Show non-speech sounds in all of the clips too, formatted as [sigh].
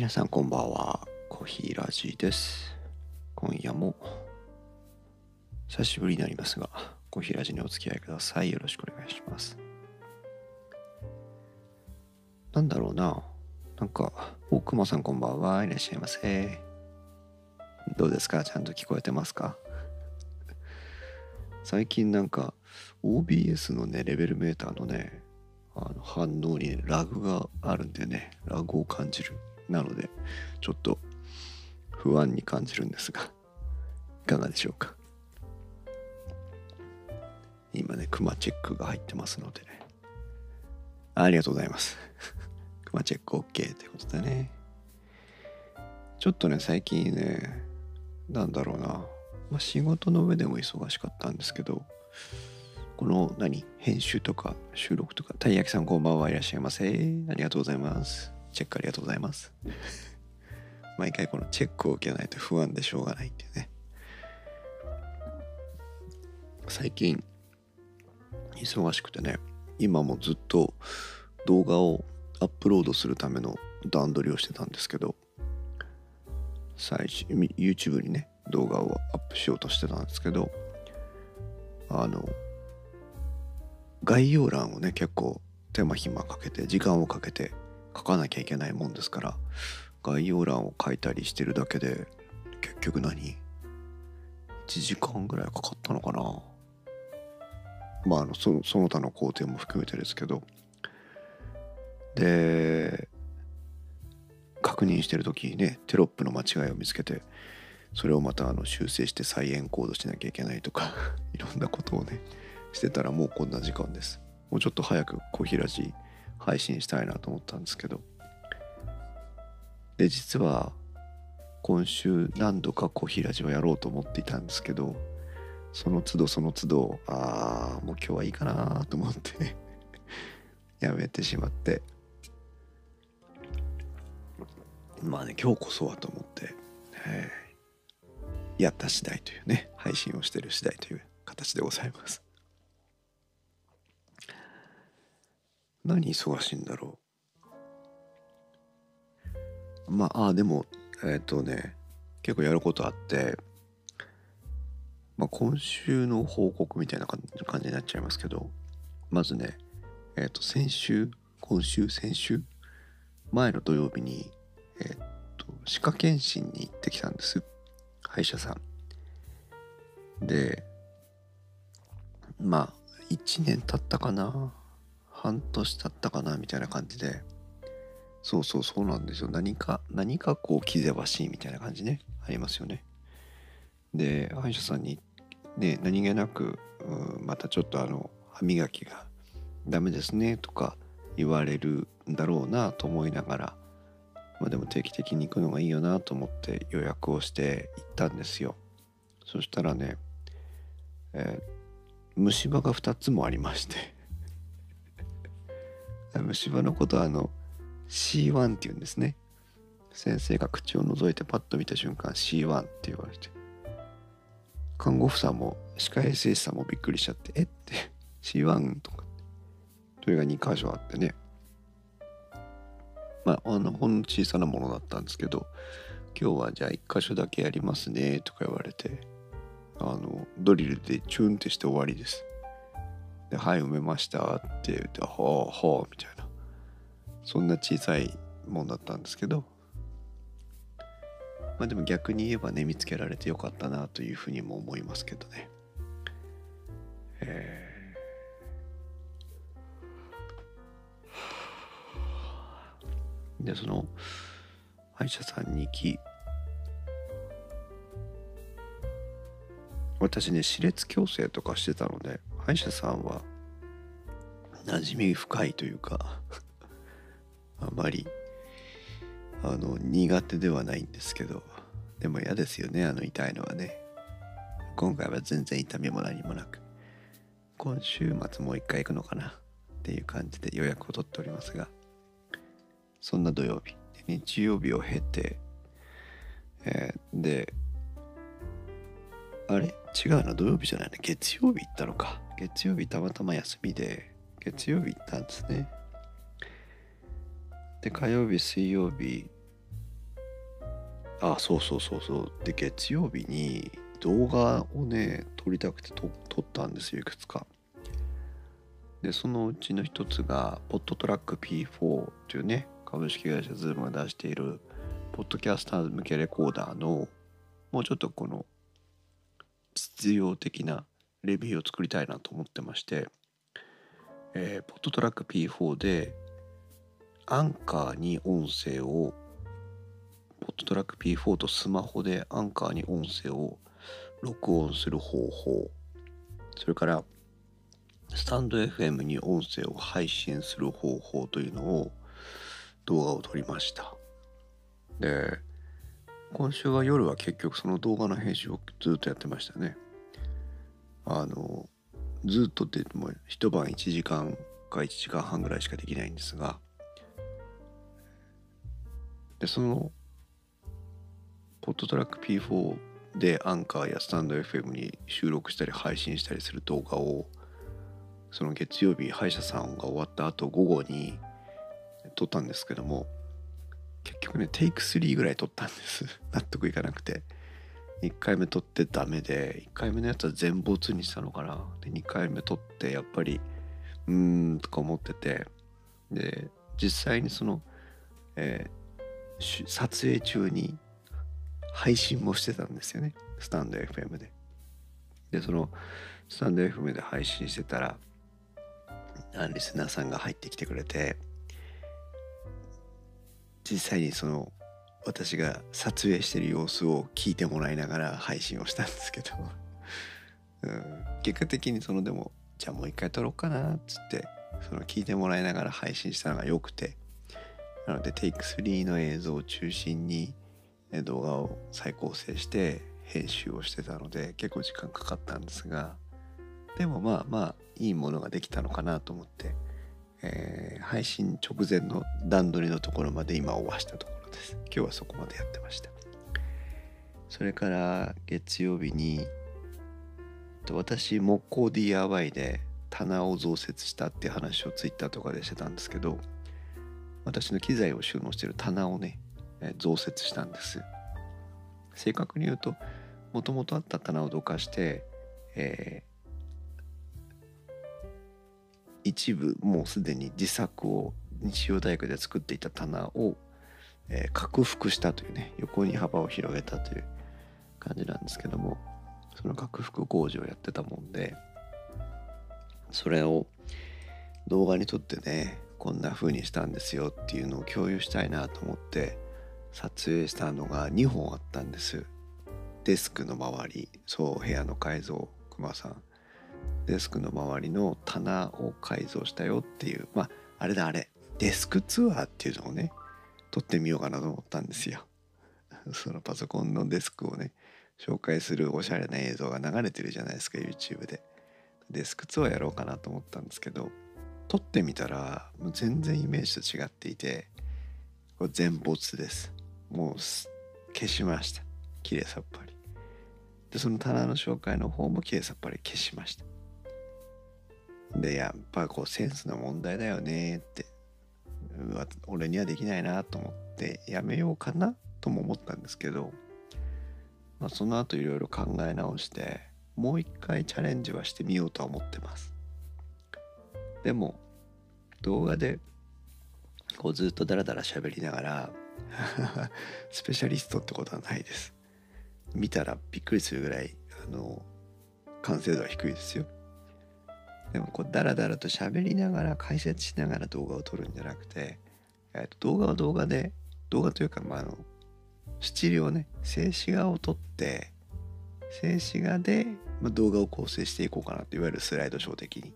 皆さんこんばんは。コーヒーラジです。今夜も久しぶりになりますがコーヒーラジにお付き合いください。よろしくお願いします。なんだろうな。なんか大熊さんこんばんは。いらっしゃいませ。どうですか？ちゃんと聞こえてますか？最近なんか OBS のねレベルメーターのねあの反応に、ラグがあるんでね。ラグを感じる。なのでちょっと不安に感じるんですが [laughs] いかがでしょうか。今ねクマチェックが入ってますのでね。ありがとうございます。[laughs] クマチェック OK ということでね。ちょっとね最近ねなんだろうな、まあ、仕事の上でも忙しかったんですけどこの何？編集とか収録とかたい焼きさんこんばんはいらっしゃいませ。ありがとうございます。チェックありがとうございます。[laughs] 毎回このチェックを受けないと不安でしょうがないっていうね。最近忙しくてね今もずっと動画をアップロードするための段取りをしてたんですけど最初 YouTube にね動画をアップしようとしてたんですけどあの概要欄をね結構手間暇かけて時間をかけて書かなきゃいけないもんですから概要欄を書いたりしてるだけで結局何？1時間ぐらいかかったのかな？まああのそのその他の工程も含めてですけど。で確認してる時にねテロップの間違いを見つけてそれをまたあの修正して再エンコードしなきゃいけないとか [laughs] いろんなことをねしてたらもうこんな時間です。もうちょっと早く小平寺配信したいなと思ったんですけど。で実は今週何度か小平寺はやろうと思っていたんですけどその都度その都度ああもう今日はいいかなと思って [laughs] やめてしまって。まあね今日こそはと思って、やった次第というね配信をしてる次第という形でございます。何忙しいんだろう？まああでもえっ、ー、とね結構やることあってまあ今週の報告みたいな感じになっちゃいますけどまずねえっ、ー、と先週今週先週前の土曜日にえっ、ー、と歯科検診に行ってきたんです。歯医者さん。でまあ1年経ったかな。半年経ったかなみたいな感じで。そうそうそうなんですよ。何か何かこう気ぜわしいみたいな感じね。ありますよね。で歯医者さんにね何気なくまたちょっとあの歯磨きがダメですねとか言われるんだろうなと思いながらまあでも定期的に行くのがいいよなと思って予約をして行ったんですよ。そしたらね、えー、虫歯が2つもありまして。虫歯のことはあの C1 って言うんですね。先生が口を覗いてパッと見た瞬間 C1 って言われて看護婦さんも歯科衛生士さんもびっくりしちゃってえっ？て C1 とかそれが2箇所あってね。まああのほんの小さなものだったんですけど今日はじゃあ1箇所だけやりますねとか言われてあのドリルでチューンってして終わりです。で、はい、埋めましたって言って、ほうほうみたいな。そんな小さいもんだったんですけど、まあでも逆に言えばね、見つけられてよかったなというふうにも思いますけどね。えー、で、その、歯医者さんに行き、私ね、歯列矯正とかしてたので、歯医者さんは馴染み深いというか [laughs] あまりあの苦手ではないんですけどでも嫌ですよねあの痛いのはね。今回は全然痛みも何もなく今週末もう一回行くのかなっていう感じで予約を取っておりますがそんな土曜日日曜日を経て、えー、であれ？違うな土曜日じゃないな月曜日行ったのか。月曜日たまたま休みで月曜日行ったんですね。で火曜日水曜日あそうそうそうそう。で月曜日に動画をね撮りたくて撮撮ったんですよいくつか。でそのうちの一つがポッドトラック P4 というね株式会社ズームが出しているポッドキャスター向けレコーダーのもうちょっとこの実用的なレビューを作りたいなと思ってまして、えー、ポッドトラック P4 でアンカーに音声をポッドトラック P4 とスマホでアンカーに音声を録音する方法それからスタンド FM に音声を配信する方法というのを動画を撮りました。で今週は夜は結局その動画の編集をずっとやってましたね。あのずっとって言っても一晩1時間か1時間半ぐらいしかできないんですがでそのポッドトラック P4 でアンカーやスタンド FM に収録したり配信したりする動画をその月曜日歯医者さんが終わった後午後に撮ったんですけども結局ねテイク3ぐらい撮ったんです。納得いかなくて。1回目撮ってダメで1回目のやつは全没にしたのかな。で2回目撮ってやっぱりうーんとか思ってて。で実際にその、えー、撮影中に配信もしてたんですよね。スタンド FM で。でそのスタンド FM で配信してたらリスナーさんが入ってきてくれて実際にその私が撮影してる様子を聞いてもらいながら配信をしたんですけど。[laughs] うん、結果的にそのでもじゃあもう一回撮ろうかなっつってその聞いてもらいながら配信したのが良くて。なのでテイク3の映像を中心に動画を再構成して編集をしてたので結構時間かかったんですが。でもまあまあいいものができたのかなと思って、えー、配信直前の段取りのところまで今終わしたところ。です。今日はそこまでやってました。それから月曜日に私木工 DIY で棚を増設したっていう話をツイッターとかでしてたんですけど私の機材を収納してる棚をね増設したんです。正確に言うともともとあった棚をどかして、えー、一部もうすでに自作を日曜大工で作っていた棚を、えー、拡幅したというね横に幅を広げたという感じなんですけどもその拡幅工事をやってたもんでそれを動画に撮ってねこんな風にしたんですよっていうのを共有したいなと思って撮影したのが2本あったんです。デスクの周りそう部屋の改造くまさん。デスクの周りの棚を改造したよっていうまああれだあれデスクツアーっていうのをね撮ってみようかなと思ったんですよ。[laughs] そのパソコンのデスクをね紹介するおしゃれな映像が流れてるじゃないですか YouTube で。デスクツアーやろうかなと思ったんですけど撮ってみたらもう全然イメージと違っていてこれ全没です。もう消しました。きれいさっぱり。でその棚の紹介の方もきれいさっぱり消しました。でやっぱこうセンスの問題だよねって俺にはできないなと思ってやめようかなとも思ったんですけど、まあ、その後いろいろ考え直してもう一回チャレンジはしてみようとは思ってますでも動画でこうずっとダラダラ喋りながら [laughs] スペシャリストってことはないです。見たらびっくりするぐらい、あの、完成度は低いですよ。でもこうダラダラと喋りながら解説しながら動画を撮るんじゃなくて、えと動画は動画で動画というか、まあ、あの七量ね静止画を撮って静止画で、まあ、動画を構成していこうかなといわゆるスライドショー的に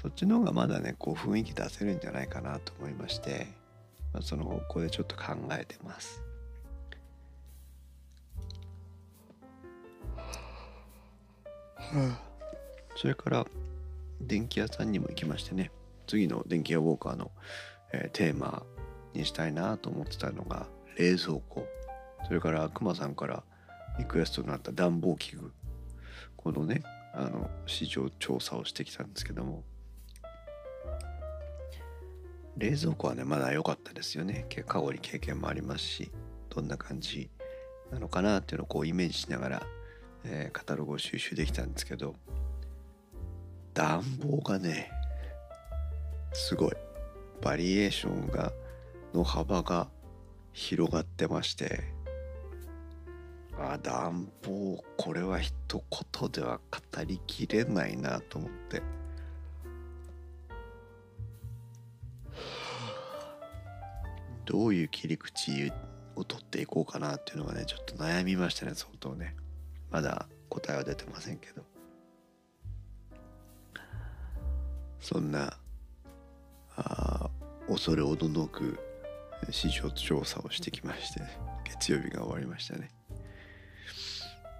そっちの方がまだねこう雰囲気出せるんじゃないかなと思いましてまあ、その方向でちょっと考えてます。それから電気屋さんにも行きましてね。次の電気屋ウォーカーの、えー、テーマにしたいなと思ってたのが冷蔵庫。それからくまさんからリクエストになった暖房器具。このねあの市場調査をしてきたんですけども。冷蔵庫はねまだ良かったですよね。過去に経験もありますしどんな感じなのかなっていうのをこうイメージしながら、えーカタログを収集できたんですけど。暖房がねすごい。バリエーションがの幅が広がってまして。あ暖房これは一言では語りきれないなと思って。どういう切り口を取っていこうかなっていうのがねちょっと悩みましたね相当ね。まだ答えは出てませんけど。そんなあ恐れおののく市場調査をしてきまして月曜日が終わりましたね。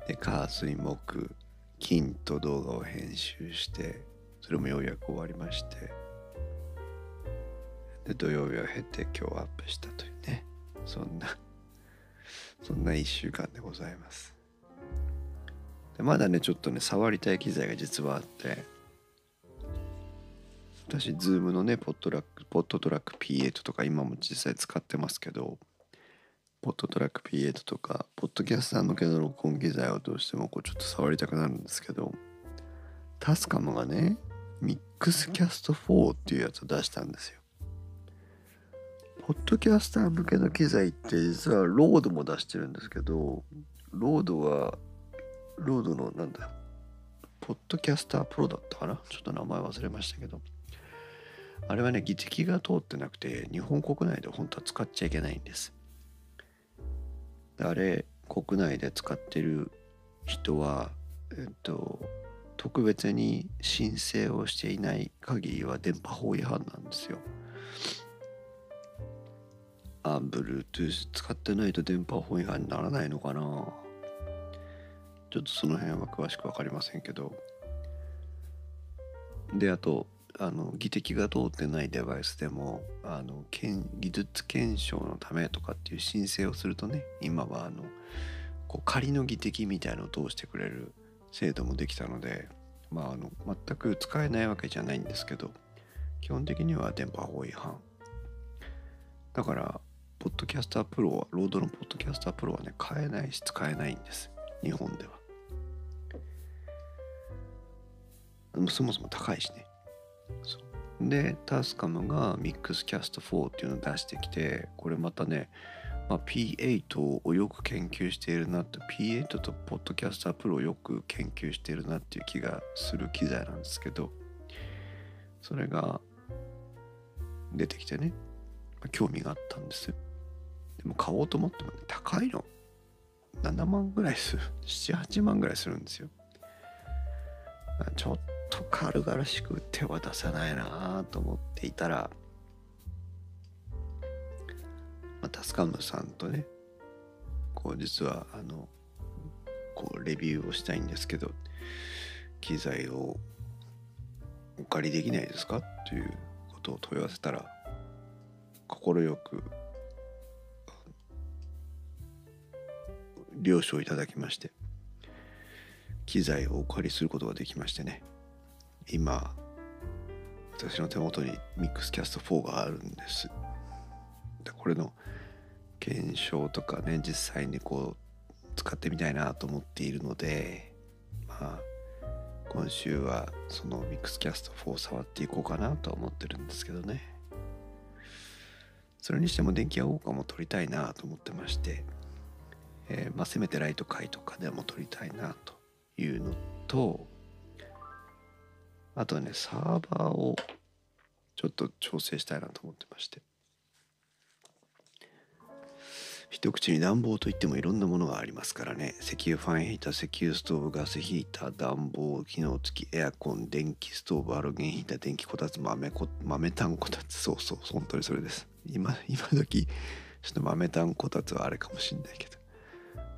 で火水木金と動画を編集してそれもようやく終わりましてで土曜日を経て今日アップしたというね。そんなそんな1週間でございます。でまだねちょっとね触りたい機材が実はあって私ズームのねポットラックポットトラック P8 とか今も実際使ってますけどポットトラック P8 とかポッドキャスター向けの録音機材をどうしてもこうちょっと触りたくなるんですけど TASCAM がね Mixcast 4っていうやつを出したんですよ。ポッドキャスター向けの機材って実は RODE も出してるんですけどロードはロードのなんだポッドキャスタープロだったかな？ちょっと名前忘れましたけど。あれはね、技的が通ってなくて、日本国内で本当は使っちゃいけないんです。あれ、国内で使ってる人は、えっと、特別に申請をしていない限りは電波法違反なんですよ。あ、Bluetooth 使ってないと電波法違反にならないのかなちょっとその辺は詳しく分かりませんけど。で、あと、あの技的が通ってないデバイスでもあの技術検証のためとかっていう申請をするとね今はあのこう仮の技的みたいのを通してくれる制度もできたので、まあ、あの全く使えないわけじゃないんですけど基本的には電波法違反。だからポッドキャスタープロはロードのポッドキャスタープロはね買えないし使えないんです。日本では。そもそも高いしね。でタスカムがミックスキャスト4っていうのを出してきてこれまたね、まあ、P8 をよく研究しているなと P8 とポッドキャスタープロをよく研究しているなっていう気がする機材なんですけどそれが出てきてね、ま興味があったんですよ。でも買おうと思っても、ね、高いの。7万ぐらいする。78万ぐらいするんですよ。ちょっと軽々しく手は出さないなと思っていたら、まあ、タスカムさんとねこう実はあのこうレビューをしたいんですけど機材をお借りできないですかということを問い合わせたら快く了承いただきまして機材をお借りすることができましてね。今私の手元にミックスキャスト4があるんです。でこれの検証とかね実際にこう使ってみたいなと思っているのでまあ今週はそのミックスキャスト4を触っていこうかなとは思ってるんですけどね。それにしても電気屋ウォーカも撮りたいなと思ってまして、えーまあ、せめてライト会とかでも撮りたいなというのとあとねサーバーをちょっと調整したいなと思ってまして。一口に暖房といってもいろんなものがありますからね。石油ファンヒーター石油ストーブガスヒーター暖房機能付きエアコン電気ストーブアロゲンヒーター電気こたつ豆こ豆炭こたつ。そうそう本当にそれです。今今時ちょっと豆炭こたつはあれかもしんないけど。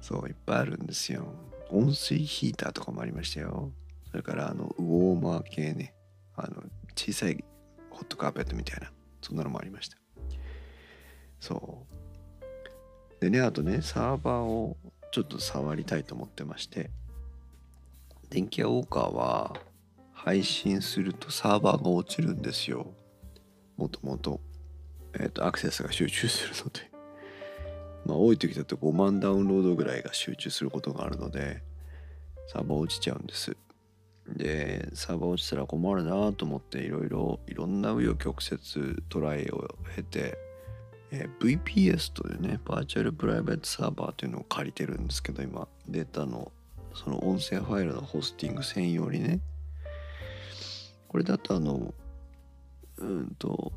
そういっぱいあるんですよ。温水ヒーターとかもありましたよ。それからあのウォーマー系ね。あの小さいホットカーペットみたいな。そんなのもありました。そう。でねあとねサーバーをちょっと触りたいと思ってまして。電気屋ウォーカーは配信するとサーバーが落ちるんですよ。もともと,、えー、とアクセスが集中するので。[laughs] まあ多い時だと5万ダウンロードぐらいが集中することがあるのでサーバー落ちちゃうんです。でサーバー落ちたら困るなと思っていろいろいろんな紆余曲折トライを経て、えー、VPS というねバーチャルプライベートサーバーというのを借りてるんですけど今データのその音声ファイルのホスティング専用にね。これだとあのうんと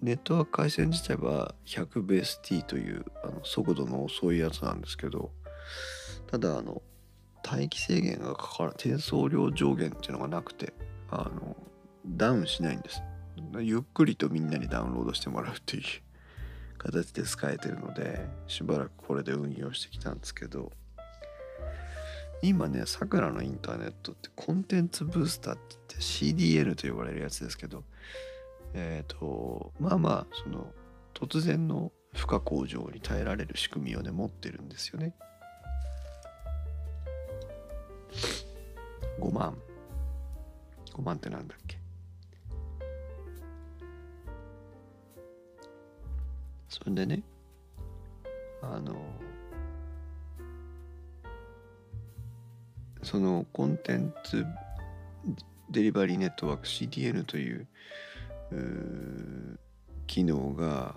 ネットワーク回線自体は100ベース T というあの速度の遅いやつなんですけどただあの待機制限がかから転送量上限っていうのがなくてあのダウンしないんですゆっくりとみんなにダウンロードしてもらうっていう形で使えてるのでしばらくこれで運用してきたんですけど今ねさくらのインターネットってコンテンツブースターって言って CDN と呼ばれるやつですけどえっ、ー、とまあまあその突然の負荷向上に耐えられる仕組みをね持ってるんですよね。万。5万ってなんだっけ？それでねあのそのコンテンツデリバリーネットワーク CDN という機能が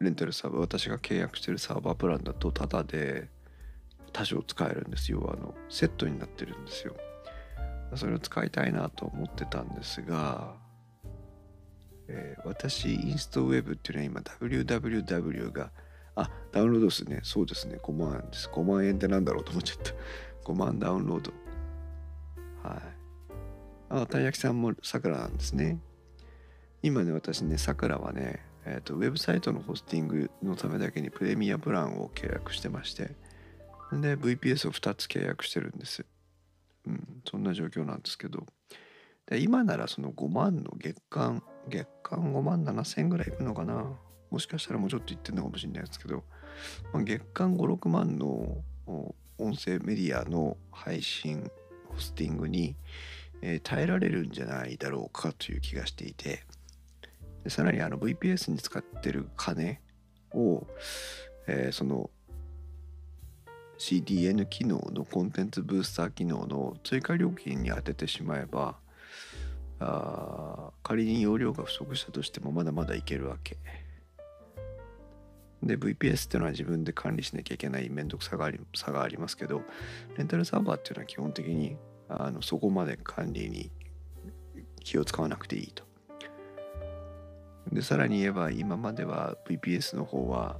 レンタルサーバー私が契約しているサーバープランだとタダで多少使えるんですよ。あのセットになってるんですよ。それを使いたいなと思ってたんですが、えー、私インストウェブっていうのは今 www があダウンロード数ねそうですね5万円です。5万円ってなんだろうと思っちゃった。[laughs] 5万ダウンロード。はい。あたい焼きさんもさくらなんですね。今ね私ねさくらはねえーと、とウェブサイトのホスティングのためだけにプレミアプランを契約してましてで VPS を2つ契約してるんです。うん、そんな状況なんですけど。で今ならその5万の月間月間5万7千円ぐらいいくのかな。もしかしたらもうちょっといってるのかもしれないですけど、まあ、月間56万の音声メディアの配信ホスティングに、えー、耐えられるんじゃないだろうかという気がしていて。でさらにあの VPS に使ってる金を、えー、その CDN 機能のコンテンツブースター機能の追加料金に当ててしまえばあ仮に容量が不足したとしてもまだまだいけるわけ。で VPS っていうのは自分で管理しなきゃいけない面倒くさがあり差がありますけどレンタルサーバーっていうのは基本的にあのそこまで管理に気を使わなくていいと。でさらに言えば今までは VPS の方は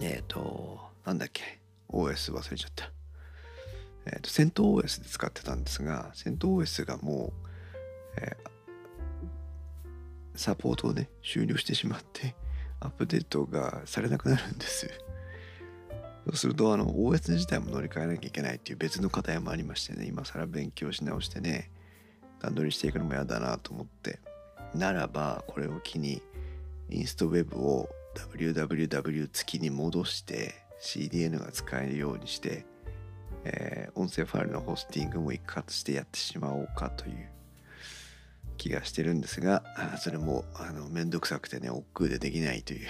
えっ、ー、となんだっけ OS 忘れちゃった。えっ、ー、と、戦闘 OS で使ってたんですが、戦闘 OS がもう、えー、サポートをね、終了してしまって、アップデートがされなくなるんです。そうすると、あの、OS 自体も乗り換えなきゃいけないっていう別の課題もありましてね、今更勉強し直してね、段取りしていくのも嫌だなと思って、ならば、これを機に、インストウェブを www 付きに戻して、CDN が使えるようにして、えー、音声ファイルのホスティングも一括してやってしまおうかという気がしてるんですが、それもあのめんどくさくてね、億劫でできないという。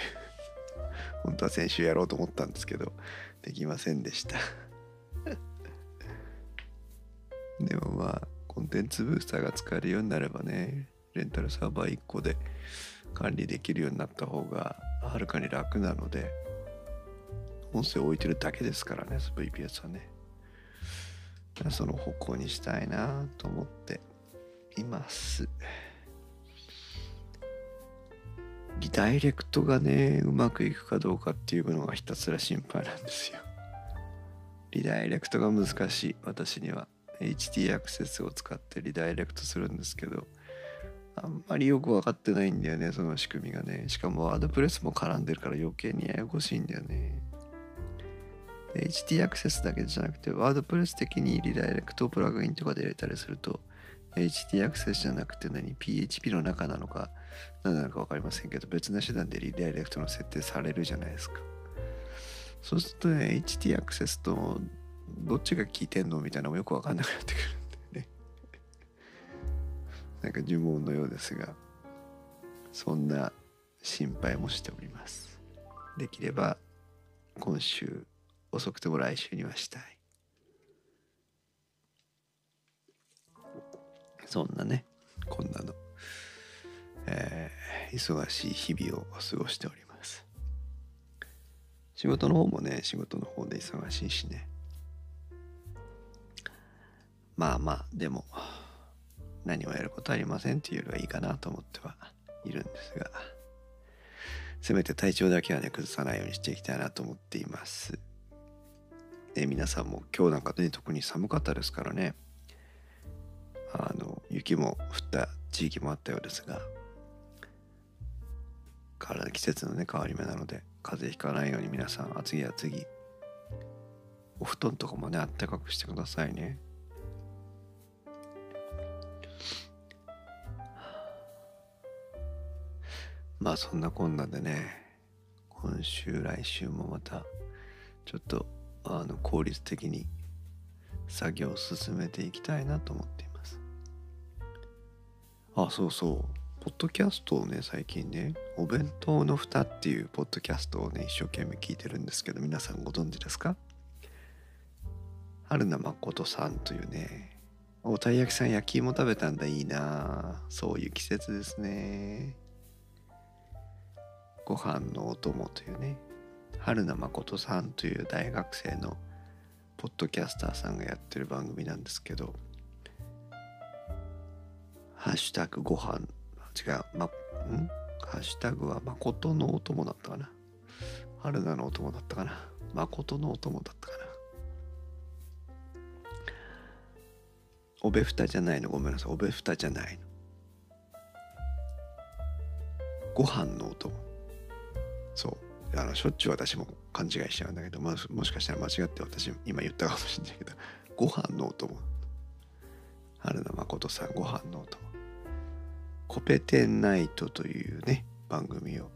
[laughs] 本当は先週やろうと思ったんですけど、できませんでした。[laughs] でもまあ、コンテンツブースターが使えるようになればね、レンタルサーバー1個で管理できるようになった方がはるかに楽なので、音声を置いてるだけですからね VPS はね。その方向にしたいなと思っています。リダイレクトがねうまくいくかどうかっていうのがひたすら心配なんですよ。リダイレクトが難しい私には。HT アクセスを使ってリダイレクトするんですけどあんまりよく分かってないんだよねその仕組みがね。しかもワードプレスも絡んでるから余計にややこしいんだよね。HT アクセスだけじゃなくて、ワードプレス的にリダイレクトプラグインとかで入れたりすると、HT アクセスじゃなくて何 ?PHP の中なのか何なのか分かりませんけど、別な手段でリダイレクトの設定されるじゃないですか。そうするとね、HT アクセスとどっちが効いてんのみたいなのもよく分かんなくなってくるんでね。[laughs] なんか呪文のようですが、そんな心配もしております。できれば今週遅くても来週にはしたい。そんなねこんなの、えー、忙しい日々を過ごしております。仕事の方もね仕事の方で忙しいしね。まあまあでも何もやることありませんっていうよりはいいかなと思ってはいるんですがせめて体調だけはね崩さないようにしていきたいなと思っています。で皆さんも今日なんかね特に寒かったですからね。あの雪も降った地域もあったようですが体季節のね変わり目なので風邪ひかないように皆さん厚着厚着。お布団とかもねあったかくしてくださいね。まあそんなこんなでね今週来週もまたちょっとあの効率的に作業を進めていきたいなと思っています。あそうそう。ポッドキャストをね最近ね「お弁当の蓋」っていうポッドキャストをね一生懸命聞いてるんですけど皆さんご存知ですか？春名誠さんというねおたい焼きさん焼き芋食べたんだいいな。そういう季節ですね。ご飯のお供というね春名誠さんという大学生のポッドキャスターさんがやってる番組なんですけどハッシュタグご飯違うまん？ハッシュタグは誠のお供だったかな？春菜のお供だったかな？誠のお供だったかな？おべふたじゃないの？ごめんなさい。おべふたじゃないの。ご飯のお供。そう。あのしょっちゅう私も勘違いしちゃうんだけど、まあ、もしかしたら間違って私今言ったかもしれないけど [laughs] ご飯のお供。春名誠さんご飯のお供。コペテンナイトというね番組を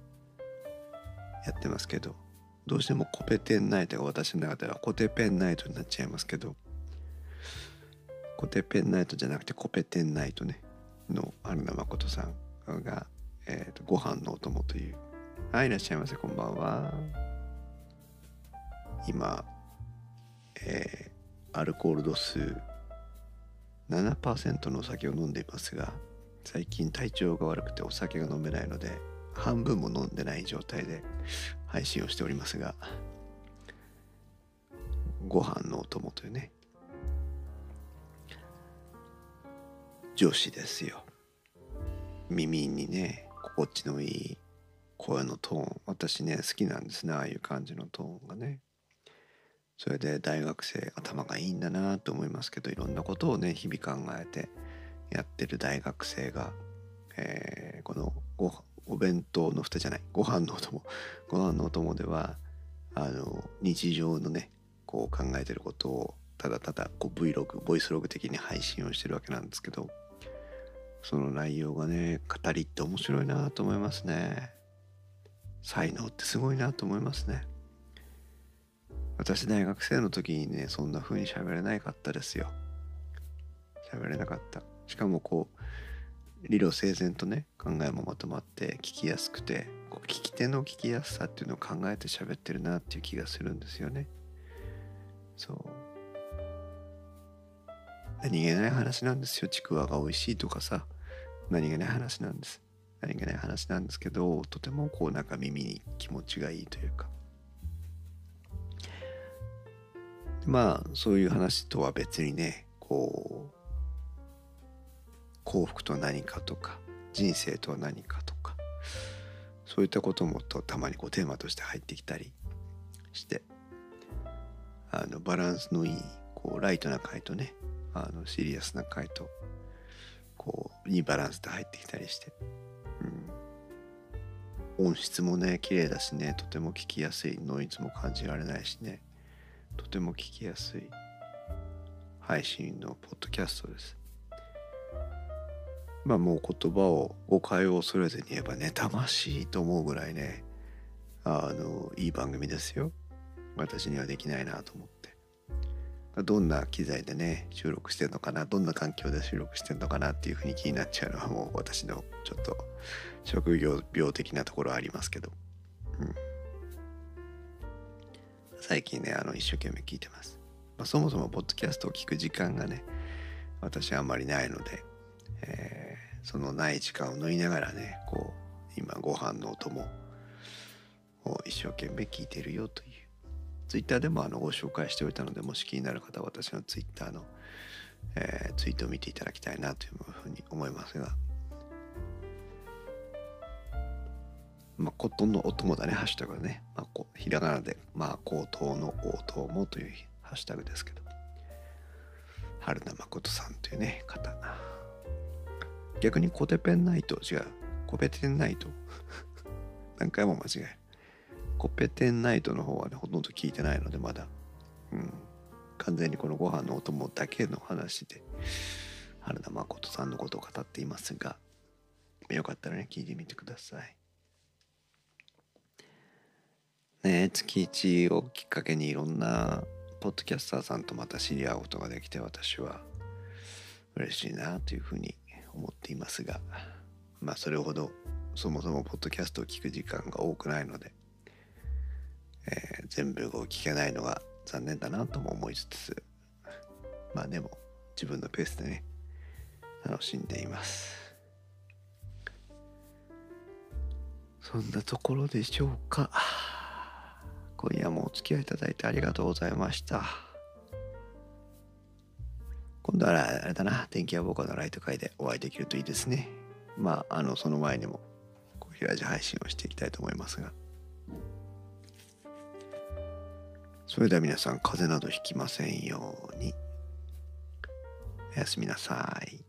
やってますけどどうしてもコペテンナイトが私の中ではコテペンナイトになっちゃいますけどコテペンナイトじゃなくてコペテンナイトねの春名誠さんが、えーと、ご飯のお供というはい、いらっしゃいませ、こんばんは。今、えー、アルコール度数7%のお酒を飲んでいますが、最近体調が悪くてお酒が飲めないので、半分も飲んでない状態で配信をしておりますが、ご飯のお供というね、女子ですよ。耳にね、心地のいい声のトーン私ね好きなんですねああいう感じのトーンがねそれで大学生頭がいいんだなと思いますけどいろんなことをね日々考えてやってる大学生が、えー、このごお弁当の蓋じゃないご飯のお供 [laughs] ご飯のお供ではあの日常のねこう考えてることをただただこう Vlog ボイスログ的に配信をしてるわけなんですけどその内容がね語りって面白いなと思いますね。才能ってすごいなと思いますね。私大学生の時にねそんな風に喋れなかったですよ。喋れなかった。しかもこう理路整然とね考えもまとまって聞きやすくてこう聞き手の聞きやすさっていうのを考えて喋ってるなっていう気がするんですよね。そう。何気ない話なんですよ。ちくわが美味しいとかさ。何気ない話なんです。何気ない話なんですけどとてもこうなんか耳に気持ちがいいというか。まあそういう話とは別にねこう幸福とは何かとか人生とは何かとかそういったこともとたまにこうテーマとして入ってきたりしてあのバランスのいいこうライトな回とねあのシリアスな回とこういいバランスで入ってきたりして。音質もね綺麗だしねとても聞きやすい。ノイズも感じられないしね。とても聞きやすい。配信のポッドキャストです。まあもう言葉を誤解を恐れずに言えば妬ましいと思うぐらいねあのいい番組ですよ。私にはできないなと思って。どんな機材でね収録してるのかなどんな環境で収録してるのかなっていうふうに気になっちゃうのはもう私のちょっと職業病的なところありますけど、うん、最近ねあの一生懸命聞いてます、まあ、そもそもポッドキャストを聞く時間がね私はあんまりないので、えー、そのない時間を縫いながらねこう今ご飯のお供を一生懸命聞いてるよというツイッターでもあのご紹介しておいたのでもし気になる方は私のツイッターの、えー、ツイートを見ていただきたいなというふうに思いますがまあ、ことのお供だね、ハッシュタグはね。まあ、こひらがなで、まあ、高等の応答もというハッシュタグですけど。春名誠さんというね、方。逆にコテペンナイト、違う。コペテンナイト。[laughs] 何回も間違える。コペテンナイトの方はね、ほとんど聞いてないので、まだ。うん。完全にこのご飯のお供だけの話で、春名誠さんのことを語っていますが、よかったらね、聞いてみてください。ね月1をきっかけにいろんなポッドキャスターさんとまた知り合うことができて私は嬉しいなというふうに思っていますがまあそれほどそもそもポッドキャストを聞く時間が多くないので、えー、全部を聞けないのが残念だなとも思いつつまあでも自分のペースでね楽しんでいますそんなところでしょうか。今夜もお付き合いいただいてありがとうございました。今度はあれだな、天気予報のライト会でお会いできるといいですね。まあ、あの、その前にも、こう、平地配信をしていきたいと思いますが。それでは皆さん、風邪などひきませんように。おやすみなさい。